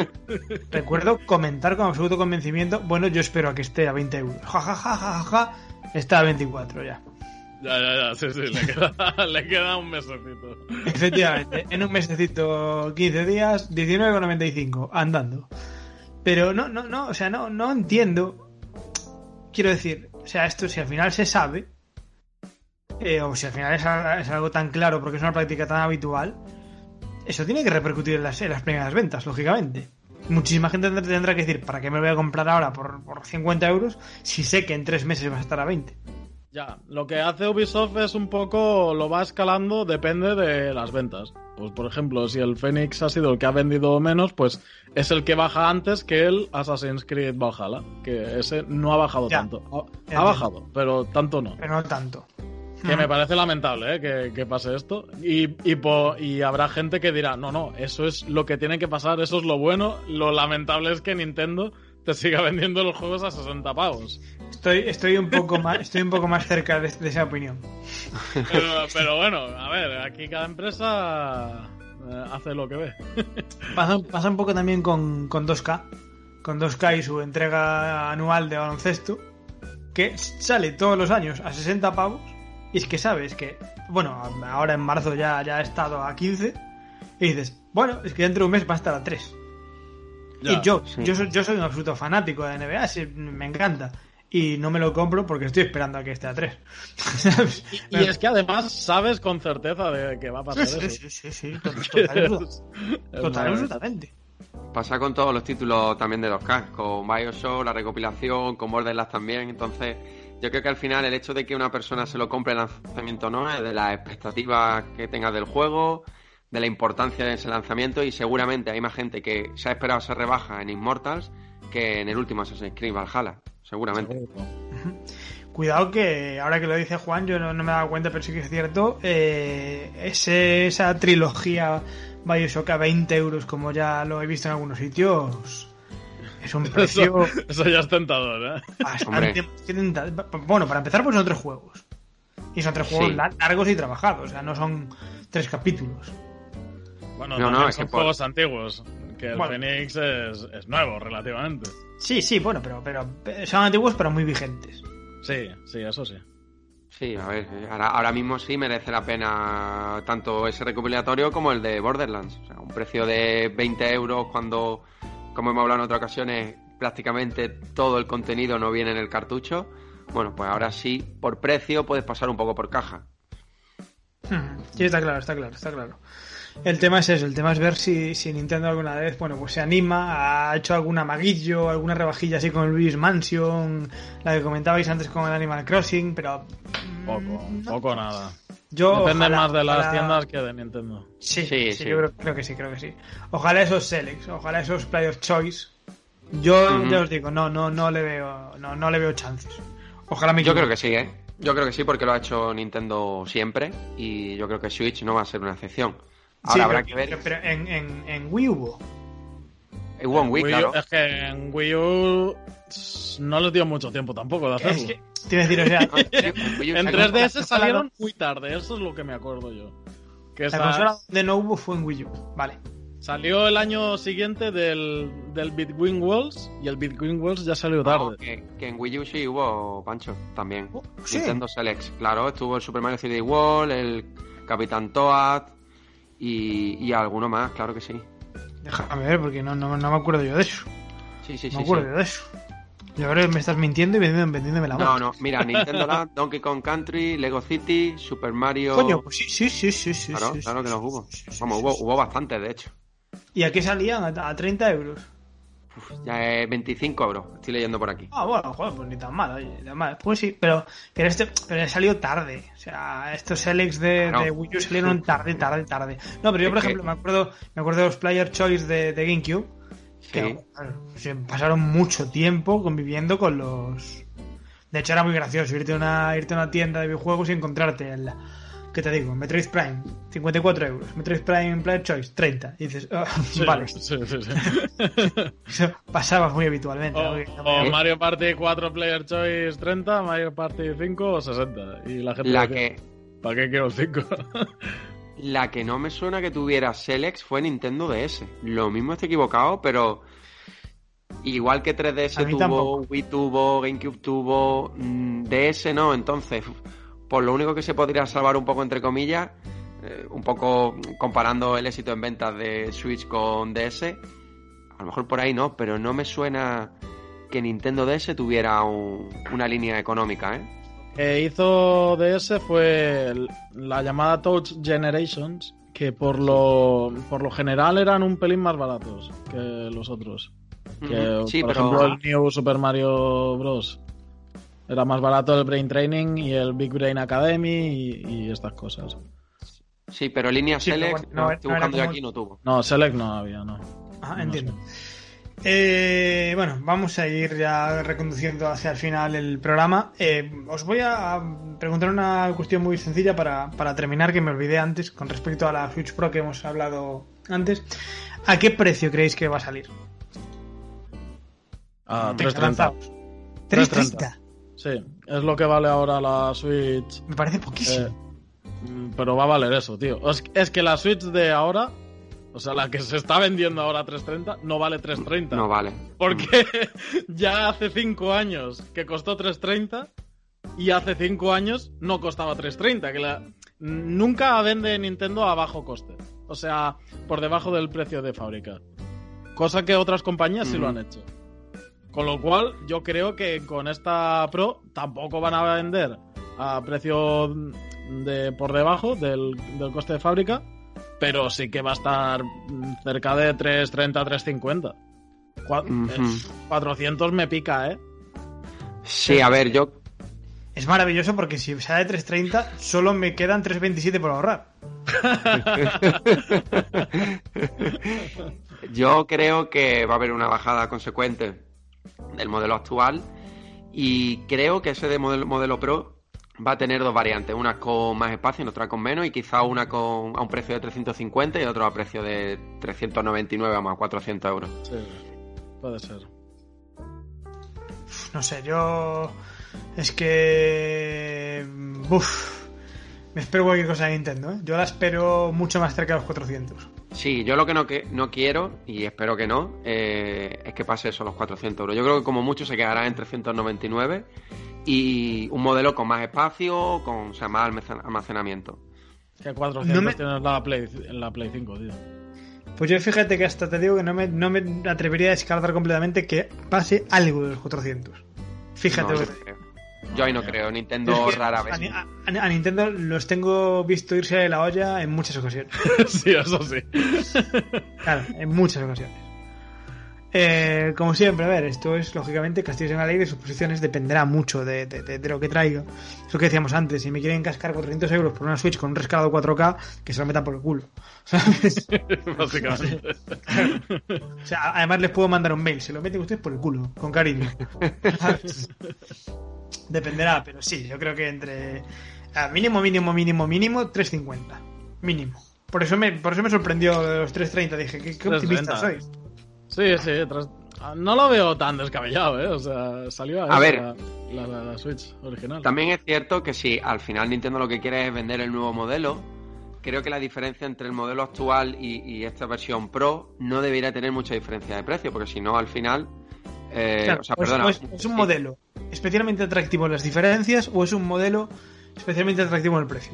recuerdo comentar con absoluto convencimiento, bueno, yo espero a que esté a 20 euros. Ja, ja, ja, ja, ja, ja, está a 24 ya. Ya, ya, ya. Sí, sí. Le queda, le queda un mesecito. Efectivamente, en un mesecito, 15 días, 19,95, andando. Pero no, no, no, o sea, no, no entiendo. Quiero decir, o sea, esto si al final se sabe, eh, o si al final es, es algo tan claro porque es una práctica tan habitual, eso tiene que repercutir en las, en las primeras ventas, lógicamente. Muchísima gente tendrá, que decir, ¿para qué me voy a comprar ahora por, por 50 euros si sé que en tres meses va a estar a 20? Ya, lo que hace Ubisoft es un poco, lo va escalando, depende de las ventas. Pues por ejemplo, si el Phoenix ha sido el que ha vendido menos, pues es el que baja antes que el Assassin's Creed Valhalla, que ese no ha bajado Ya. tanto. Ha, ha entiendo. bajado, pero tanto no. Pero no tanto. Que me parece lamentable ¿eh? que, que pase esto. Y, y, po- y habrá gente que dirá, no, no, eso es lo que tiene que pasar, eso es lo bueno. Lo lamentable es que Nintendo te siga vendiendo los juegos a 60 pavos. Estoy, estoy, un poco más, estoy un poco más cerca de, de esa opinión. Pero, pero bueno, a ver, aquí cada empresa eh, hace lo que ve. Pasa, pasa un poco también con, con 2K, con 2K y su entrega anual de baloncesto, que sale todos los años a 60 pavos, y es que sabes que, bueno, ahora en marzo ya, ya ha estado a 15, y dices, bueno, es que dentro de un mes va a estar a 3. Ya, y yo, sí. yo, soy, yo soy un absoluto fanático de NBA, sí, me encanta. Y no me lo compro porque estoy esperando a que esté a 3. ¿Sabes? Y es que además sabes con certeza de que va a pasar Sí, eso. sí, sí, sí, total, total, absolutamente. Pasa con todos los títulos también de 2K, con Bioshock, la recopilación, con Borderlands también. Entonces, yo creo que al final el hecho de que una persona se lo compre en lanzamiento no es de las expectativas que tengas del juego, de la importancia de ese lanzamiento y seguramente hay más gente que se ha esperado esa rebaja en Immortals que en el último Assassin's Creed Valhalla. Seguramente. Cuidado que ahora que lo dice Juan, yo no, no me he dado cuenta, pero sí que es cierto. eh, ese- esa trilogía Bioshock a 20 euros, como ya lo he visto en algunos sitios, es un precio Eso, eso ya es tentador, ¿eh? bastante. Bueno, para empezar, pues son tres juegos. Y son tres juegos Sí. largos y trabajados, o sea, no son tres capítulos. Bueno, No, no, es son que por- juegos antiguos. Que el Bueno. Phoenix es, es nuevo, relativamente. Sí, sí, bueno, pero, pero son antiguos, pero muy vigentes. Sí, sí, eso sí. Sí, a ver, ahora, ahora mismo sí merece la pena tanto ese recopilatorio como el de Borderlands. O sea, un precio de 20 euros cuando, como hemos hablado en otras ocasiones, prácticamente todo el contenido no viene en el cartucho. Bueno, pues ahora sí, por precio puedes pasar un poco por caja. Hmm, Sí, está claro, está claro, está claro. El tema es eso, el tema es ver si, si Nintendo alguna vez, bueno, pues se anima, ha hecho algún amaguillo, alguna rebajilla así con el Luis Mansion, la que comentabais antes con el Animal Crossing, pero Poco, poco nada. yo Depende ojalá- más de las ojalá- tiendas que de Nintendo. Sí, Sí, sí, sí. yo creo, creo que sí, creo que sí. Ojalá esos Selects, ojalá esos Player Choice. Yo Ujú. ya os digo, no, no, no le veo, no, no le veo chances. Ojalá me Yo creo que sí, ¿eh? Yo creo que sí porque lo ha hecho Nintendo siempre y yo creo que Switch no va a ser una excepción. Ahora Sí, habrá pero- que ver. Pero, pero en, en, en Wii hubo. Hubo un Wii, Wii U- claro. Es que en Wii U no les dio mucho tiempo tampoco de hacerlo. Es que, te iba a decir, o sea, En Wii U En salió- 3DS salieron muy tarde, eso es lo que me acuerdo yo. Que la sa- consola donde no hubo fue en Wii U. Vale. salió el año siguiente del, del Between Worlds y el Between Worlds ya salió No, tarde. que, que en Wii U sí hubo Pancho también. Oh, sí. Nintendo Selects, claro, estuvo el Super Mario 3D World, el Capitán Toad y, y alguno más, claro que sí. Déjame ver, porque no, no, no me acuerdo yo de eso. Sí, sí, No sí. me acuerdo sí. yo de eso. Creo que me estás mintiendo y vendiendo- vendiéndome la No, no, mira, Nintendo Land, Donkey Kong Country, Lego City, Super Mario. Coño, pues sí, sí, sí, sí, sí. claro, sí, claro que los hubo. Vamos, hubo, hubo bastantes, de hecho. ¿Y a qué salían? ¿A, a 30 euros? Uf, ya es 25 euros, estoy leyendo por aquí. Ah, bueno, joder, pues ni tan mal, oye, ni tan mal. Pues sí, pero, pero este pero salió tarde. O sea, estos Selects de, Claro. de Wii U salieron tarde, tarde, tarde. No, pero yo, por Es que- ejemplo, me acuerdo, me acuerdo de los Player Choice de, de GameCube. Que se pasaron mucho tiempo conviviendo con los. De hecho, era muy gracioso irte a una, irte a una tienda de videojuegos y encontrarte el. ¿Qué te digo? Metroid Prime, 54 euros. Metroid Prime Player Choice, 30. Y dices, ah, Sí, vale. sí, sí, sí. Eso pasaba muy habitualmente. O, ¿no? Que- o Mario Party 4 Player Choice 30, Mario Party 5 60. Y la gente La que, ¿para qué quiero el 5? la que no me suena que tuviera Selects fue Nintendo DS. Lo mismo estoy equivocado, pero igual que A 3DS mí tuvo, tampoco. Wii tuvo, GameCube tuvo, mm, DS no, entonces, por lo único que se podría salvar un poco entre comillas, eh, un poco comparando el éxito en ventas de Switch con DS, a lo mejor por ahí no, pero no me suena que Nintendo DS tuviera un- una línea económica, ¿eh? que hizo DS fue la llamada Touch Generations, que por lo, por lo general eran un pelín más baratos que los otros. Que. Sí, por pero ejemplo, el New Super Mario Bros. Era más barato el Brain Training y el Big Brain Academy y, y estas cosas. sí, pero línea Sí, pero Select, bueno, no- no, estoy no buscando yo como- aquí no tuvo. No, Select no había, no. Ah, No entiendo. sé. Eh, bueno, vamos a ir ya reconduciendo hacia el final el programa. Eh, os voy a preguntar una cuestión muy sencilla para, para terminar, que me olvidé antes, con respecto a la Switch Pro que hemos hablado antes. ¿A qué precio creéis que va a salir? A Venga, 330. lanzaos. 330. Sí, es lo que vale ahora la Switch. Me parece poquísimo. Eh, mm, pero va a valer eso, tío. Es, es que la Switch de ahora, o sea, la que se está vendiendo ahora a 330, no vale 330. No vale. Porque ya hace 5 años que costó 330 y hace 5 años no costaba 330. Que la... Nunca vende Nintendo a bajo coste. O sea, por debajo del precio de fábrica. Cosa que otras compañías sí lo han Ujú. hecho. Con lo cual, yo creo que con esta Pro tampoco van a vender a precio de por debajo del, del coste de fábrica, pero sí que va a estar cerca de 330, 350. Cua- Ujú. eh, 400 me pica, ¿eh? Sí, a ver, yo Es maravilloso porque si sale de 330, solo me quedan 327 por ahorrar. Yo creo que va a haber una bajada consecuente del modelo actual Y creo que ese de modelo, modelo Pro va a tener dos variantes, una con más espacio y otra con menos, y quizá una con a un precio de 350 y otra a precio de 399 a más 400 euros. Sí, puede ser. No sé, yo. Es que. Uf. Me espero cualquier cosa de Nintendo, ¿eh? Yo la espero mucho más cerca de los 400. Sí, yo lo que no, que, no quiero, y espero que no, eh, es que pase eso, los 400 euros. Yo creo que como mucho se quedará en 399 y un modelo con más espacio, con o sea, más almacenamiento. Que 400 No me- tienes la Play, en la Play 5, tío. Pues yo fíjate que hasta te digo que no me, no me atrevería a descartar completamente que pase algo de los 400. Fíjate No, lo yo, ahí no creo, Nintendo Es que rara vez. A, Ni- a- a Nintendo los tengo visto irse de la olla en muchas ocasiones. sí, eso sí. Claro, en muchas ocasiones. Eh, como siempre, a ver, esto es lógicamente castillos en la ley de sus posiciones, dependerá mucho de, de- de- de lo que traiga. Es lo que decíamos antes, si me quieren cascar 400 euros por una Switch con un rescalado 4K, que se lo metan por el culo. ¿Sabes? Básicamente. O sea, además les puedo mandar un mail, se lo meten ustedes por el culo, con cariño. ¿Sabes? Dependerá, pero sí, yo creo que entre a mínimo, mínimo, mínimo, mínimo, 350. Mínimo. Por eso me, por eso me sorprendió de los 330. Dije, qué, 330. sois. Sí, sí, tras- no lo veo tan descabellado, ¿eh? O sea, salió A eso, ver. La, la- la Switch original. También es cierto que si al final Nintendo lo que quiere es vender el nuevo modelo, creo que la diferencia entre el modelo actual y, y esta versión Pro no debería tener mucha diferencia de precio, porque si no, al final. Eh, Claro, o sea, perdona. o es, es un modelo especialmente atractivo en las diferencias o es un modelo especialmente atractivo en el precio.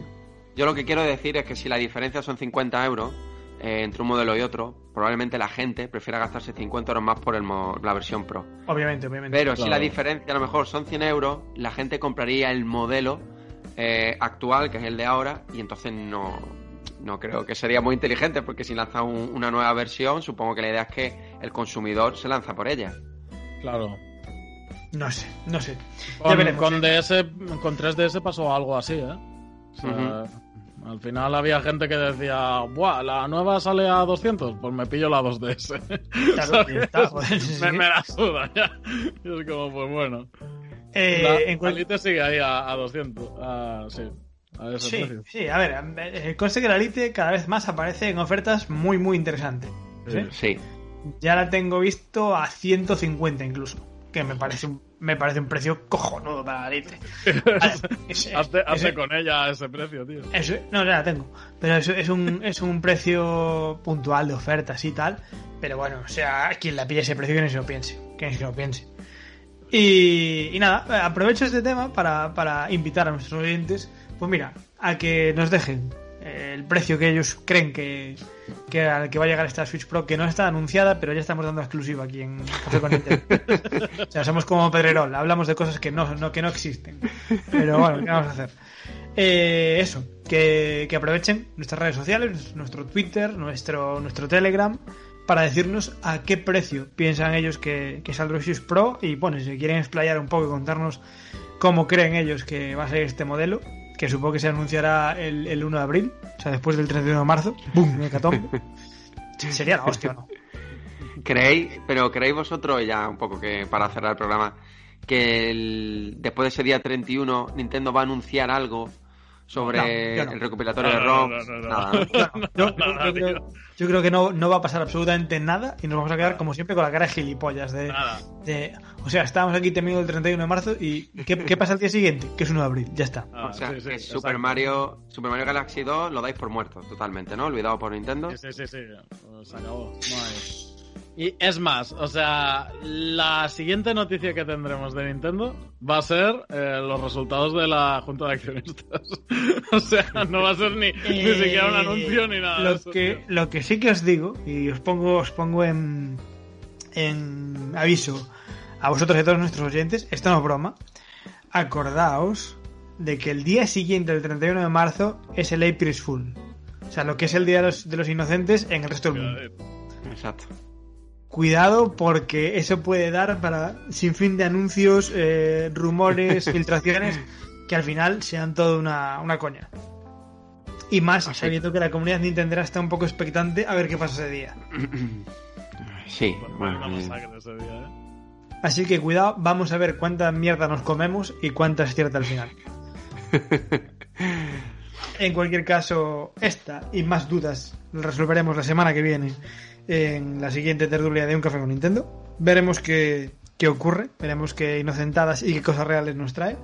Yo lo que quiero decir es que si la diferencia son 50 euros eh, entre un modelo y otro, probablemente la gente prefiera gastarse 50 euros más por el mo- la versión Pro. Obviamente, obviamente. Pero si la diferencia a lo mejor son 100 euros, la gente compraría el modelo eh, actual, que es el de ahora, y entonces no, no creo que sería muy inteligente, porque si lanza un- una nueva versión, supongo que la idea es que el consumidor se lanza por ella. Claro. No sé, no sé. Ya Con, veremos. con DS, con 3DS pasó algo así, ¿eh? O sea, Al final había gente que decía, Buah, la nueva sale a 200, pues me pillo la 2DS. Claro, ya está, joder, sí, me, me la suda ya. Y es como, pues bueno. Eh, la, en cual- la Elite sigue ahí a, a 200. Ah, sí, a ese Sí, sí, a ver, eh, conste que la Elite cada vez más aparece en ofertas muy, muy interesantes. ¿sí? Sí. Ya la tengo visto a 150 incluso, que me parece un, me parece un precio cojonudo para la es- Hazte, hazte es- con ella ese precio, tío. Eso, no, ya la tengo. Pero eso es un, es un precio puntual de ofertas y tal. Pero bueno, o sea, quien la pille ese precio, que ni se lo piense. Que ni se lo piense. Y, y nada, aprovecho este tema para, para invitar a nuestros oyentes, pues mira, a que nos dejen eh, el precio que ellos creen que, que al que va a llegar esta Switch Pro, que no está anunciada, pero ya estamos dando exclusiva aquí en Café con. O sea, somos como Pedrerol, hablamos de cosas que no, no, que no existen. Pero bueno, ¿qué vamos a hacer? Eh, eso, que, que aprovechen nuestras redes sociales, nuestro Twitter, nuestro, nuestro Telegram, para decirnos a qué precio piensan ellos que, que saldrá Switch Pro y bueno, si quieren explayar un poco y contarnos cómo creen ellos que va a ser este modelo, que supongo que se anunciará el, el 1 de abril, o sea, después del 31 de marzo, ¡bum! hecatombe. Sería la hostia, ¿o ¿no? ¿Creéis, pero creéis vosotros, ya un poco que para cerrar el programa, que el- después de ese día 31 Nintendo va a anunciar algo sobre No, yo no. el recopilatorio No, de ¿no? Yo, creo, que no, no va a pasar absolutamente nada y nos vamos a quedar como siempre con la cara de gilipollas de, o sea, estábamos aquí temiendo el 31 de marzo y ¿qué, qué pasa el día siguiente? Que es 1 de abril, ya está. Ah, O sea, sí, sí, que Super. Mario, Super Mario Galaxy 2 lo dais por muerto totalmente, ¿no? Olvidado por Nintendo. Sí, sí, sí, sí. Se acabó. No hay. Y es más, o sea, la siguiente noticia que tendremos de Nintendo va a ser eh, los resultados de la Junta de Accionistas. o sea, no va a ser ni, ni Eh, siquiera un anuncio ni nada. de Lo eso, que, tío. lo que sí que os digo, y os pongo, os pongo en, en aviso a vosotros y a todos nuestros oyentes, esto no es broma. Acordaos de que el día siguiente, el 31 de marzo, es el April Fool. O sea, lo que es el Día de los, de los Inocentes en el resto del mundo. Exacto. Cuidado porque eso puede dar para sin fin de anuncios, eh, rumores, filtraciones que al final sean todo una, una coña. Y más Así. sabiendo que la comunidad Nintendo está un poco expectante a ver qué pasa ese día. Sí, bueno, eh, masacre ese día, ¿eh? Así que cuidado, vamos a ver cuánta mierda nos comemos y cuánta es cierta al final. en cualquier caso, esta y más dudas resolveremos la semana que viene en la siguiente tertulia de Un Café con Nintendo. Veremos qué, qué ocurre, veremos qué inocentadas y qué cosas reales nos trae.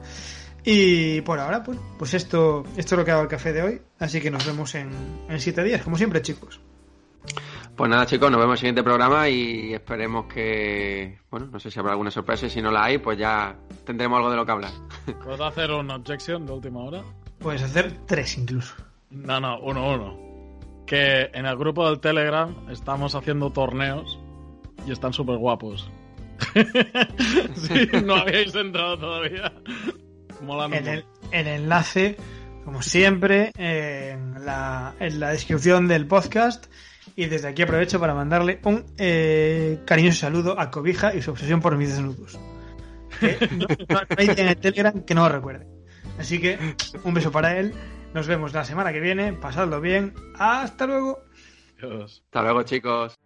Y por ahora, pues, pues esto, esto es lo que ha dado el café de hoy. Así que nos vemos en, en siete días, como siempre, chicos. Pues nada, chicos, nos vemos en el siguiente programa y esperemos que, bueno, no sé si habrá alguna sorpresa y si no la hay, pues ya tendremos algo de lo que hablar. ¿Puedo hacer una objection de última hora? Puedes hacer tres incluso. No, no, uno, uno. Que en el grupo del Telegram estamos haciendo torneos y están súper guapos. sí, no habíais entrado todavía. Molan el, el, el, enlace, como siempre, en la, en la descripción del podcast. Y desde aquí aprovecho para mandarle un eh, cariñoso saludo a Cobija y su obsesión por mis desnudos. Que no, no, hay en el Telegram que no lo recuerde. Así que un beso para él. Nos vemos la semana que viene. Pasadlo bien. Hasta luego. Adiós. Hasta luego, chicos.